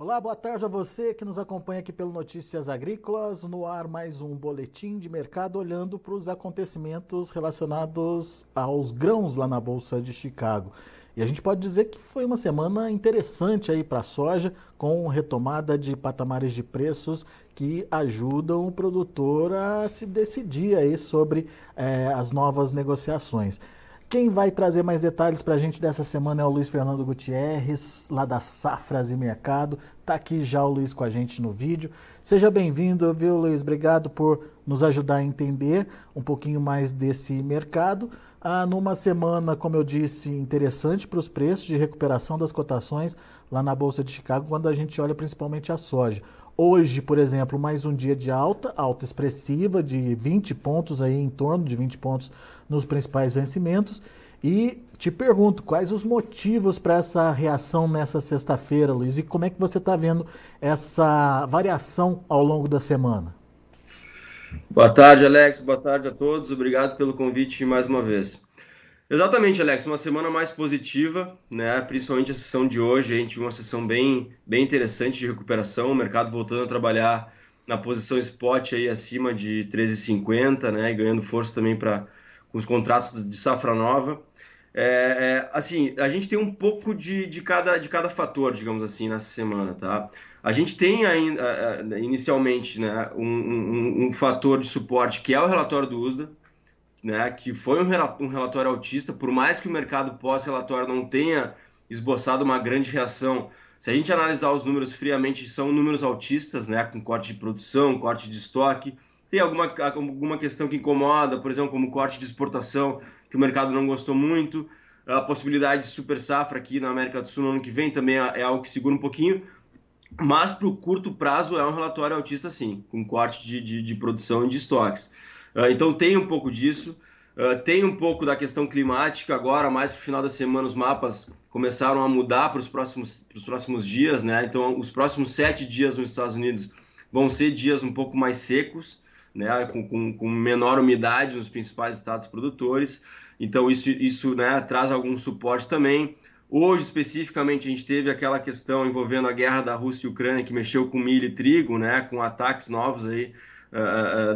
Olá, boa tarde a você que nos acompanha aqui pelo Notícias Agrícolas. No ar, mais um boletim de mercado olhando para os acontecimentos relacionados aos grãos lá na Bolsa de Chicago. E a gente pode dizer que foi uma semana interessante aí para a soja, com retomada de patamares de preços que ajudam o produtor a se decidir aí sobre é, as novas negociações. Quem vai trazer mais detalhes para a gente dessa semana é o Luiz Fernando Gutierrez, lá da Safras e Mercado. Está aqui já o Luiz com a gente no vídeo. Seja bem-vindo, viu, Luiz? Obrigado por nos ajudar a entender um pouquinho mais desse mercado. Ah, numa semana, como eu disse, interessante para os preços de recuperação das cotações lá na Bolsa de Chicago, quando a gente olha principalmente a soja. Hoje, por exemplo, mais um dia de alta, alta expressiva de 20 pontos aí, em torno de 20 pontos nos principais vencimentos. E te pergunto, quais os motivos para essa reação nessa sexta-feira, Luiz? E como é que você está vendo essa variação ao longo da semana? Boa tarde, Alex. Boa tarde a todos. Obrigado pelo convite mais uma vez. Exatamente, Alex, uma semana mais positiva, né? Principalmente a sessão de hoje, a gente viu uma sessão bem, bem interessante de recuperação, o mercado voltando a trabalhar na posição spot aí acima de 13,50, né? ganhando força também para os contratos de safra nova. É, é, assim, a gente tem um pouco de, de, cada, de cada fator, digamos assim, nessa semana, tá? A gente tem ainda, inicialmente, né, um, um, um fator de suporte que é o relatório do USDA, né, que foi um relatório altista, por mais que o mercado pós-relatório não tenha esboçado uma grande reação, se a gente analisar os números friamente, são números altistas, né, com corte de produção, corte de estoque, tem alguma, alguma questão que incomoda, por exemplo, como corte de exportação, que o mercado não gostou muito, a possibilidade de super safra aqui na América do Sul no ano que vem também é, é algo que segura um pouquinho, mas para o curto prazo é um relatório altista sim, com corte de, de, de produção e de estoques. Ah, então tem um pouco disso. Uh, tem um pouco da questão climática agora, mais para o final da semana, os mapas começaram a mudar para os próximos, próximos dias, né? Então, os próximos sete dias nos Estados Unidos vão ser dias um pouco mais secos, né? Com, com, com menor umidade nos principais estados produtores. Então, isso, isso né, traz algum suporte também. Hoje, especificamente, a gente teve aquela questão envolvendo a guerra da Rússia e Ucrânia, que mexeu com milho e trigo, né? Com ataques novos aí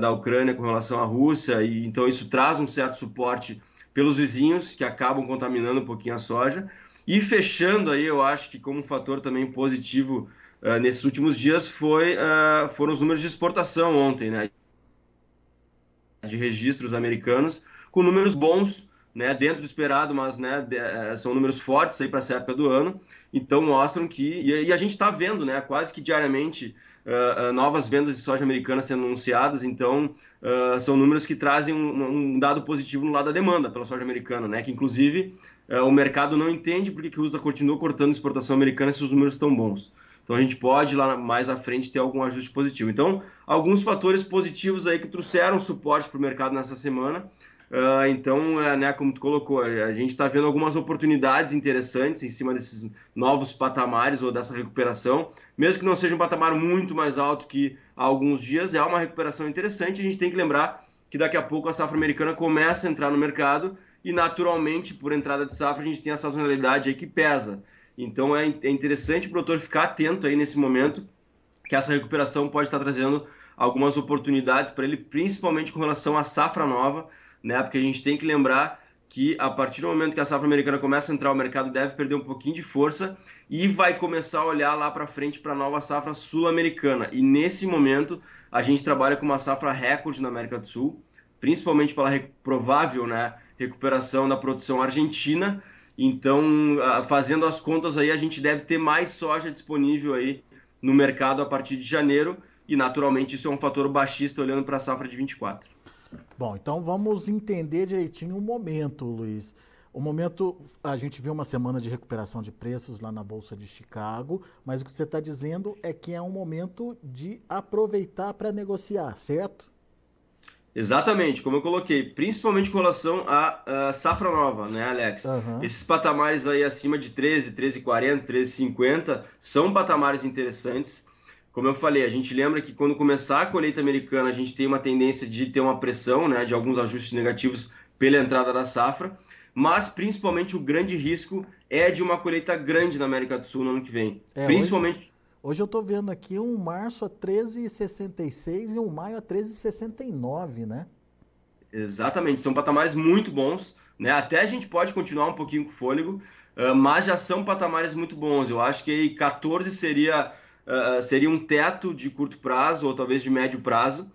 da Ucrânia com relação à Rússia, e então isso traz um certo suporte pelos vizinhos que acabam contaminando um pouquinho a soja. E fechando aí, eu acho que como um fator também positivo uh, nesses últimos dias foi, uh, foram os números de exportação ontem, né? De registros americanos, com números bons, né? Dentro do esperado, mas né, de, são números fortes aí para essa época do ano. Então mostram que. E, e a gente está vendo, né? Quase que diariamente uh, novas vendas de soja americana sendo anunciadas, então uh, são números que trazem um, um, dado positivo no lado da demanda pela soja americana, né? Que inclusive o mercado não entende porque que o USA continua cortando exportação americana se os números estão bons. Então a gente pode lá mais à frente ter algum ajuste positivo. Então, alguns fatores positivos aí que trouxeram suporte para o mercado nessa semana. Uh, então, uh, né, como tu colocou, a gente está vendo algumas oportunidades interessantes em cima desses novos patamares ou dessa recuperação, mesmo que não seja um patamar muito mais alto que há alguns dias, é uma recuperação interessante. A gente tem que lembrar que daqui a pouco a safra americana começa a entrar no mercado e, naturalmente, por entrada de safra, a gente tem a sazonalidade aí que pesa. Então, é, é interessante o produtor ficar atento aí nesse momento, que essa recuperação pode estar trazendo algumas oportunidades para ele, principalmente com relação à safra nova né? Porque a gente tem que lembrar que a partir do momento que a safra americana começa a entrar, o mercado deve perder um pouquinho de força e vai começar a olhar lá para frente para a nova safra sul-americana. E nesse momento a gente trabalha com uma safra recorde na América do Sul, principalmente pela provável né, recuperação da produção argentina. Então, fazendo as contas aí, a gente deve ter mais soja disponível aí no mercado a partir de janeiro e naturalmente isso é um fator baixista olhando para a safra de 24. Bom, então vamos entender direitinho o momento, Luiz. O momento, a gente viu uma semana de recuperação de preços lá na Bolsa de Chicago, mas o que você está dizendo é que é um momento de aproveitar para negociar, certo? Exatamente, como eu coloquei, principalmente com relação à, à safra nova, né, Alex? Uhum. Esses patamares aí acima de 13, 13,40, 13,50 são patamares interessantes. Como eu falei, a gente lembra que quando começar a colheita americana, a gente tem uma tendência de ter uma pressão, né, de alguns ajustes negativos pela entrada da safra, mas principalmente o grande risco é de uma colheita grande na América do Sul no ano que vem. É, principalmente. Hoje eu estou vendo aqui um março a 13,66 e um maio a 13,69, né? Exatamente, são patamares muito bons, né? Até a gente pode continuar um pouquinho com fôlego, uh, mas já são patamares muito bons. Eu acho que 14 seria, uh, seria um teto de curto prazo ou talvez de médio prazo,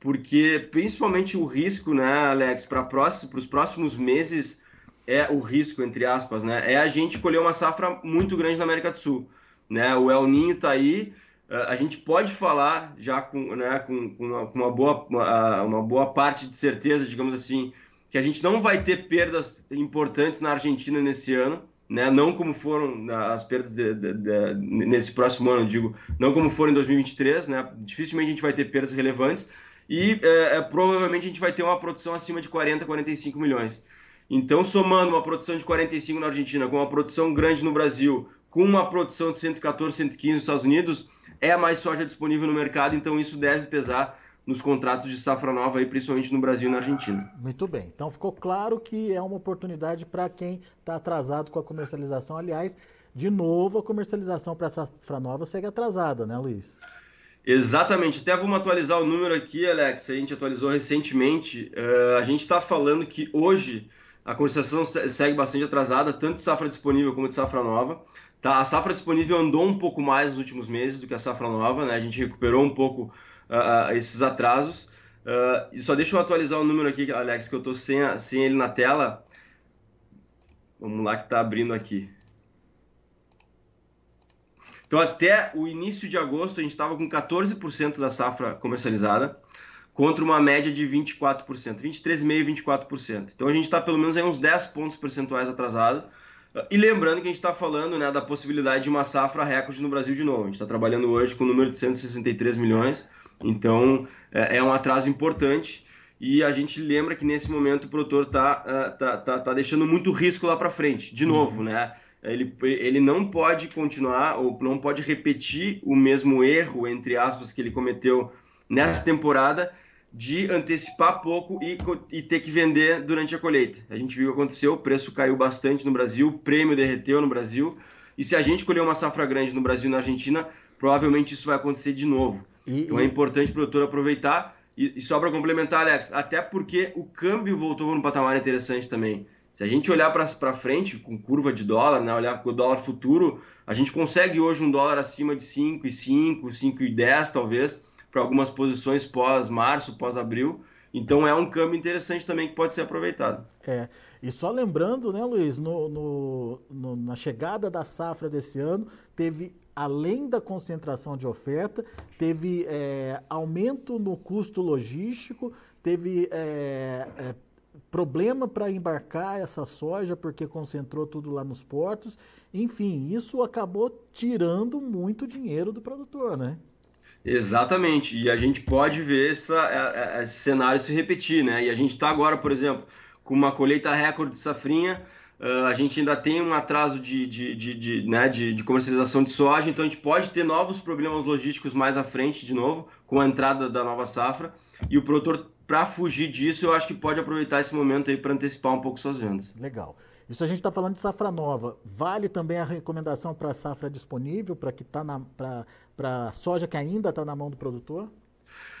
porque principalmente o risco, né, Alex, para os próximos meses é o risco, entre aspas, né? É a gente colher uma safra muito grande na América do Sul. Né? O El Ninho está aí, a gente pode falar já com, né, com, com, uma, com uma, boa, uma, uma, boa parte de certeza, digamos assim, que a gente não vai ter perdas importantes na Argentina nesse ano, né? não como foram as perdas de, de, de, nesse próximo ano, digo, não como foram em 2023, né? dificilmente a gente vai ter perdas relevantes e é, é, provavelmente a gente vai ter uma produção acima de 40, 45 milhões. Então, somando uma produção de 45 na Argentina com uma produção grande no Brasil, com uma produção de 114, 115 nos Estados Unidos, é mais soja disponível no mercado, então isso deve pesar nos contratos de safra nova, aí, principalmente no Brasil e na Argentina. Muito bem. Então ficou claro que é uma oportunidade para quem está atrasado com a comercialização. Aliás, de novo, a comercialização para a safra nova segue atrasada, né, Luiz? Exatamente. Até vamos atualizar o número aqui, Alex. A gente atualizou recentemente. Uh, a gente está falando que hoje a comercialização segue bastante atrasada, tanto de safra disponível como de safra nova. Tá? A safra disponível andou um pouco mais nos últimos meses do que a safra nova, né? A gente recuperou um pouco uh, esses atrasos. Uh, e só deixa eu atualizar o número aqui, Alex, que eu estou sem, sem ele na tela. Vamos lá que está abrindo aqui. Então, até o início de agosto, a gente estava com 14% da safra comercializada, contra uma média de 24%, 23,5%, 24%. Então, a gente está pelo menos aí uns 10 pontos percentuais atrasado. E lembrando que a gente está falando né, da possibilidade de uma safra recorde no Brasil de novo. A gente está trabalhando hoje com o número de 163 milhões, então é, é, um atraso importante. E a gente lembra que nesse momento o produtor está uh, tá, tá, tá deixando muito risco lá para frente. De novo, uhum. né? Ele, ele não pode continuar ou não pode repetir o mesmo erro, entre aspas, que ele cometeu nessa temporada de antecipar pouco e, e, ter que vender durante a colheita. A gente viu o que aconteceu, o preço caiu bastante no Brasil, o prêmio derreteu no Brasil, e se a gente colher uma safra grande no Brasil e na Argentina, provavelmente isso vai acontecer de novo. E, então é importante o produtor aproveitar, e, e só para complementar, Alex, até porque o câmbio voltou num patamar interessante também. Se a gente olhar para frente, com curva de dólar, né, olhar para o dólar futuro, a gente consegue hoje um dólar acima de 5,5, 5,10 talvez, para algumas posições pós-março, pós-abril. Então é um câmbio interessante também que pode ser aproveitado. É. E só lembrando, né, Luiz, no, no, no, na chegada da safra desse ano, teve, além da concentração de oferta, teve é, aumento no custo logístico, teve é, é, problema para embarcar essa soja, porque concentrou tudo lá nos portos. Enfim, isso acabou tirando muito dinheiro do produtor, né? Exatamente, e a gente pode ver essa, é, é, esse cenário se repetir, né? E a gente está agora, por exemplo, com uma colheita recorde de safrinha, uh, a gente ainda tem um atraso de, de, de, de, né, de, de comercialização de soja, então a gente pode ter novos problemas logísticos mais à frente, de novo, com a entrada da nova safra, e o produtor, para fugir disso, eu acho que pode aproveitar esse momento aí para antecipar um pouco suas vendas. Legal. Isso a gente está falando de safra nova. Vale também a recomendação para safra disponível, para que está para soja que ainda está na mão do produtor?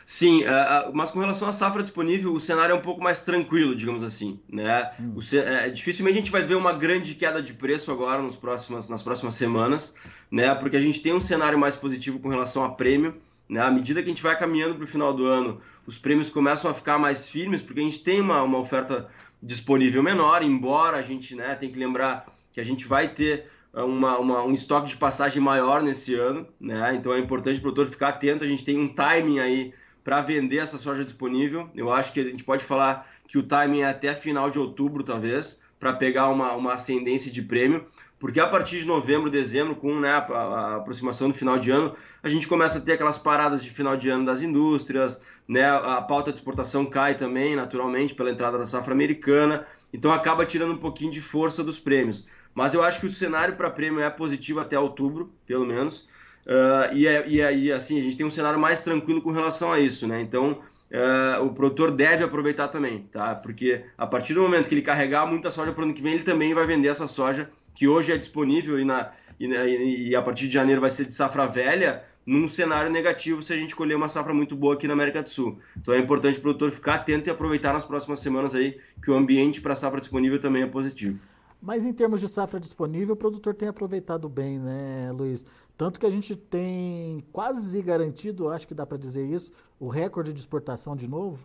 Sim, uh, mas com relação à safra disponível, o cenário é um pouco mais tranquilo, digamos assim. Né? Hum. O, é, dificilmente a gente vai ver uma grande queda de preço agora nos próximas, nas próximas semanas, né? porque a gente tem um cenário mais positivo com relação a prêmio. Né? À medida que a gente vai caminhando para o final do ano, os prêmios começam a ficar mais firmes, porque a gente tem uma, uma oferta disponível menor, embora a gente né, tem que lembrar que a gente vai ter uh, uma, uma, um estoque de passagem maior nesse ano, né? Então é importante o produtor ficar atento. A gente tem um timing aí para vender essa soja disponível. Eu acho que a gente pode falar que o timing é até final de outubro, talvez, para pegar uma, uma ascendência de prêmio, porque a partir de novembro, dezembro, com né, a, a aproximação do final de ano, a gente começa a ter aquelas paradas de final de ano das indústrias, né? A pauta de exportação cai também, naturalmente, pela entrada da safra americana, então acaba tirando um pouquinho de força dos prêmios. Mas eu acho que o cenário para prêmio é positivo até outubro, pelo menos. Uh, e, é, é, e assim, a gente tem um cenário mais tranquilo com relação a isso, né? Então, uh, o produtor deve aproveitar também, tá? Porque a partir do momento que ele carregar muita soja para o ano que vem, ele também vai vender essa soja que hoje é disponível e na, e, e, a partir de janeiro vai ser de safra velha, num cenário negativo se a gente colher uma safra muito boa aqui na América do Sul. Então é importante o produtor ficar atento e aproveitar nas próximas semanas aí que o ambiente para safra disponível também é positivo. Mas em termos de safra disponível, o produtor tem aproveitado bem, né, Luiz? Tanto que a gente tem quase garantido, acho que dá para dizer isso, o recorde de exportação de novo?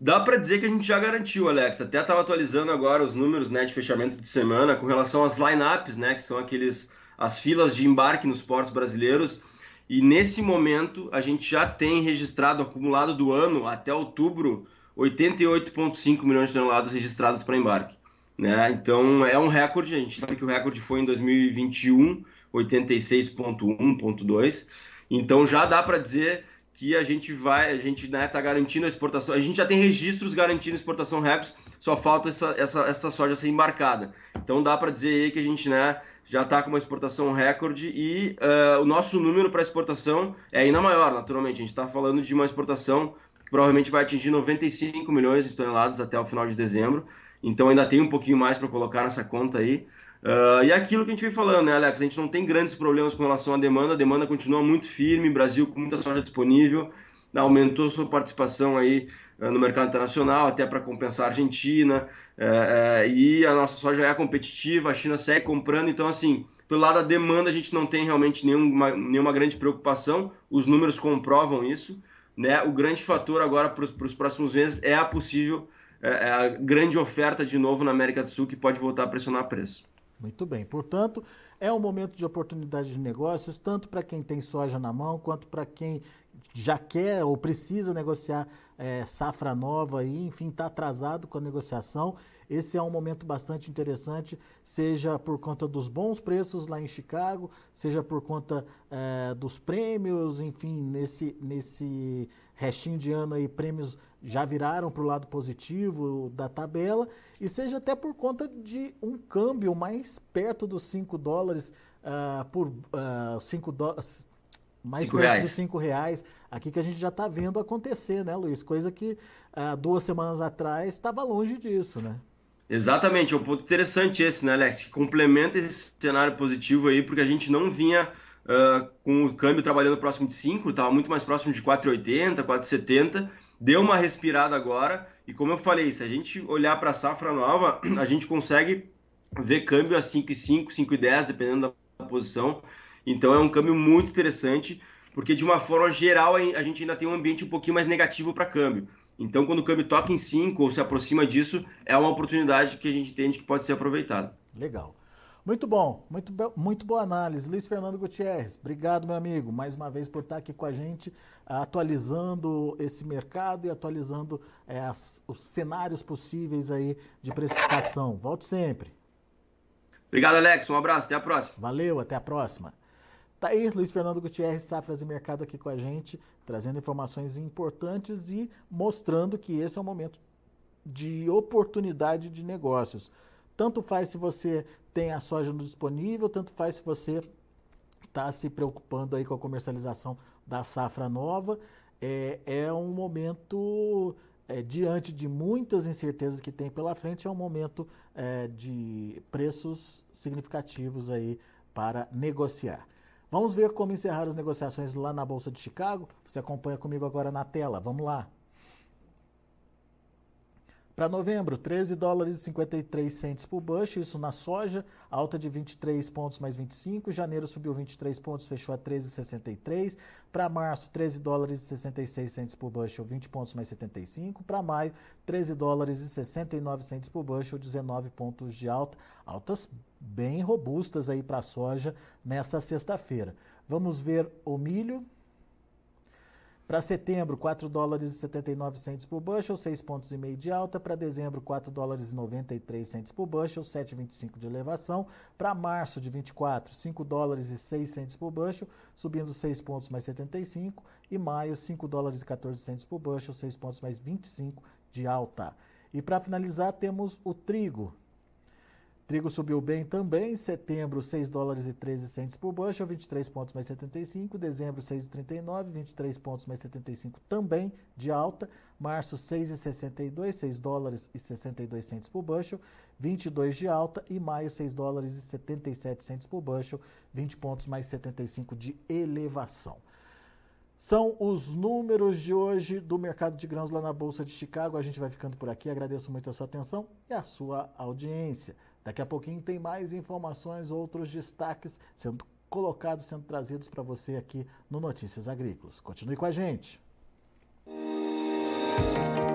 Dá para dizer que a gente já garantiu, Alex. Até estava atualizando agora os números né, de fechamento de semana com relação às lineups, né, que são aqueles as filas de embarque nos portos brasileiros. E nesse momento a gente já tem registrado acumulado do ano até outubro 88,5 milhões de toneladas registradas para embarque. Né? Então é um recorde, a gente sabe que o recorde foi em 2021, 86,1,2. Então já dá para dizer que a gente vai, a gente está né, tá garantindo a exportação, a gente já tem registros garantindo exportação records, só falta essa, essa, essa soja ser embarcada. Então dá para dizer aí que a gente né, já está com uma exportação recorde e uh, o nosso número para exportação é ainda maior, naturalmente. A gente está falando de uma exportação que provavelmente vai atingir 95 milhões de toneladas até o final de dezembro. Então ainda tem um pouquinho mais para colocar nessa conta aí. Uh, e é aquilo que a gente vem falando, né, Alex? A gente não tem grandes problemas com relação à demanda, a demanda continua muito firme, Brasil com muita soja disponível, aumentou sua participação aí uh, no mercado internacional, até para compensar a Argentina, uh, e a nossa soja é competitiva, a China segue comprando, então assim, pelo lado da demanda a gente não tem realmente nenhuma, nenhuma grande preocupação, os números comprovam isso, né? O grande fator agora para os próximos meses é a possível, é, a grande oferta de novo na América do Sul que pode voltar a pressionar preço. Muito bem. Portanto, é um momento de oportunidade de negócios, tanto para quem tem soja na mão, quanto para quem já quer ou precisa negociar é, safra nova e, enfim, está atrasado com a negociação. Esse é um momento bastante interessante, seja por conta dos bons preços lá em Chicago, seja por conta é, dos prêmios, enfim, nesse, nesse restinho de ano aí, prêmios já viraram para o lado positivo da tabela, e seja até por conta de um câmbio mais perto dos 5 dólares uh, por uh, 5 dólares. Mais cinco perto reais. dos 5 reais, aqui que a gente já está vendo acontecer, né, Luiz? Coisa que uh, duas semanas atrás estava longe disso, né? Exatamente, é um ponto interessante esse, né, Alex? Que complementa esse cenário positivo aí, porque a gente não vinha uh, com o câmbio trabalhando próximo de 5, estava muito mais próximo de 4,80, 4,70, deu uma respirada agora, e como eu falei, se a gente olhar para a safra nova, a gente consegue ver câmbio a 5,5, 5,10, dependendo da posição, então é um câmbio muito interessante, porque de uma forma geral a gente ainda tem um ambiente um pouquinho mais negativo para câmbio. Então, quando o câmbio toca em 5 ou se aproxima disso, é uma oportunidade que a gente entende que pode ser aproveitada. Legal. Muito bom, muito, muito boa análise. Luiz Fernando Gutierrez, obrigado, meu amigo, mais uma vez por estar aqui com a gente, atualizando esse mercado e atualizando é, as, os cenários possíveis aí de precificação. Volte sempre. Obrigado, Alex. Um abraço, até a próxima. Valeu, até a próxima. Tá aí, Luiz Fernando Gutierrez, Safras e Mercado aqui com a gente, trazendo informações importantes e mostrando que esse é um momento de oportunidade de negócios. Tanto faz se você tem a soja disponível, tanto faz se você está se preocupando aí com a comercialização da safra nova. É, é um momento, é, diante de muitas incertezas que tem pela frente, é um momento é, de preços significativos aí para negociar. Vamos ver como encerrar as negociações lá na Bolsa de Chicago? Você acompanha comigo agora na tela. Vamos lá. Para novembro, 13 dólares e 53 centes por bushel, isso na soja, alta de 23 pontos mais 25. Janeiro subiu 23 pontos, fechou a 13,63. Para março, 13 dólares e 66 centes por bushel, 20 pontos mais 75. Para maio, 13 dólares e 69 centes por bushel, 19 pontos de alta. Altas bem robustas aí para a soja nessa sexta-feira. Vamos ver o milho. Para setembro, 4 dólares e 79 centos por bushel, 6 pontos e meio de alta. Para dezembro, 4 dólares e 93 centos por bushel, 7,25 de elevação. Para março de 24, 5 dólares e 6 centos por bushel, subindo 6 pontos mais 75. E maio, 5 dólares e 14 centos por bushel, 6 pontos mais 25 de alta. E para finalizar, temos o trigo. Trigo subiu bem também, setembro 6 dólares e 13 centes por bushel, 23 pontos mais 75, dezembro 6,39, 23 pontos mais 75 também de alta, março 6,62, 6 dólares e 62 centes por bushel, 22 de alta e maio 6 dólares e 77 centes por bushel, 20 pontos mais 75 de elevação. São os números de hoje do mercado de grãos lá na Bolsa de Chicago. A gente vai ficando por aqui. Agradeço muito a sua atenção e a sua audiência. Daqui a pouquinho tem mais informações, outros destaques sendo colocados, sendo trazidos para você aqui no Notícias Agrícolas. Continue com a gente. Música